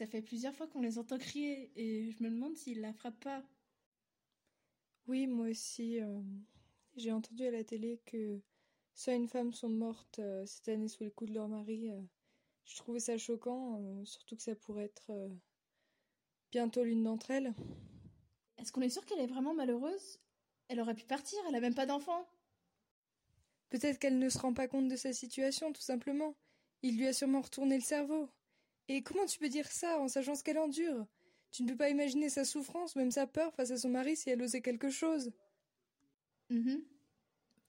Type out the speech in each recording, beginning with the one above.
Ça fait plusieurs fois qu'on les entend crier et je me demande s'ils la frappent pas. Oui, moi aussi. Euh, j'ai entendu à la télé que ça une femme sont mortes euh, cette année sous les coups de leur mari. Euh, je trouvais ça choquant, surtout que ça pourrait être bientôt l'une d'entre elles. Est-ce qu'on est sûr qu'elle est vraiment malheureuse? Elle aurait pu partir, elle a même pas d'enfant. Peut-être qu'elle ne se rend pas compte de sa situation, tout simplement. Il lui a sûrement retourné le cerveau. Et comment tu peux dire ça en sachant ce qu'elle endure? Tu ne peux pas imaginer sa souffrance, même sa peur face à son mari si elle osait quelque chose. Mhm.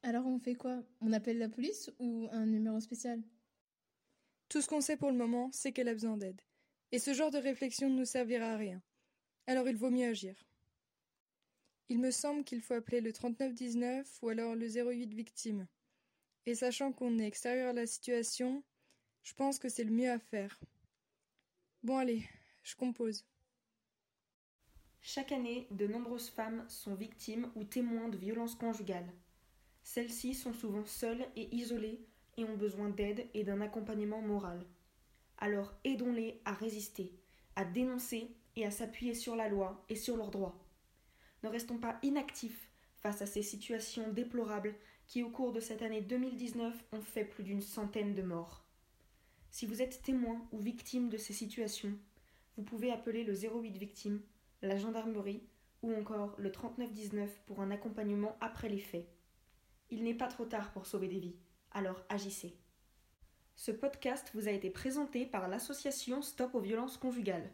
Alors on fait quoi? On appelle la police ou un numéro spécial? Tout ce qu'on sait pour le moment, c'est qu'elle a besoin d'aide. Et ce genre de réflexion ne nous servira à rien. Alors il vaut mieux agir. Il me semble qu'il faut appeler le 3919 ou alors le 08 victime. Et sachant qu'on est extérieur à la situation, je pense que c'est le mieux à faire. Bon allez, je compose. Chaque année, de nombreuses femmes sont victimes ou témoins de violences conjugales. Celles-ci sont souvent seules et isolées et ont besoin d'aide et d'un accompagnement moral. Alors aidons-les à résister, à dénoncer et à s'appuyer sur la loi et sur leurs droits. Ne restons pas inactifs face à ces situations déplorables qui, au cours de cette année 2019, ont fait plus d'une centaine de morts. Si vous êtes témoin ou victime de ces situations, vous pouvez appeler le 08 victime, la gendarmerie ou encore le 3919 pour un accompagnement après les faits. Il n'est pas trop tard pour sauver des vies, alors agissez. Ce podcast vous a été présenté par l'association Stop aux violences conjugales.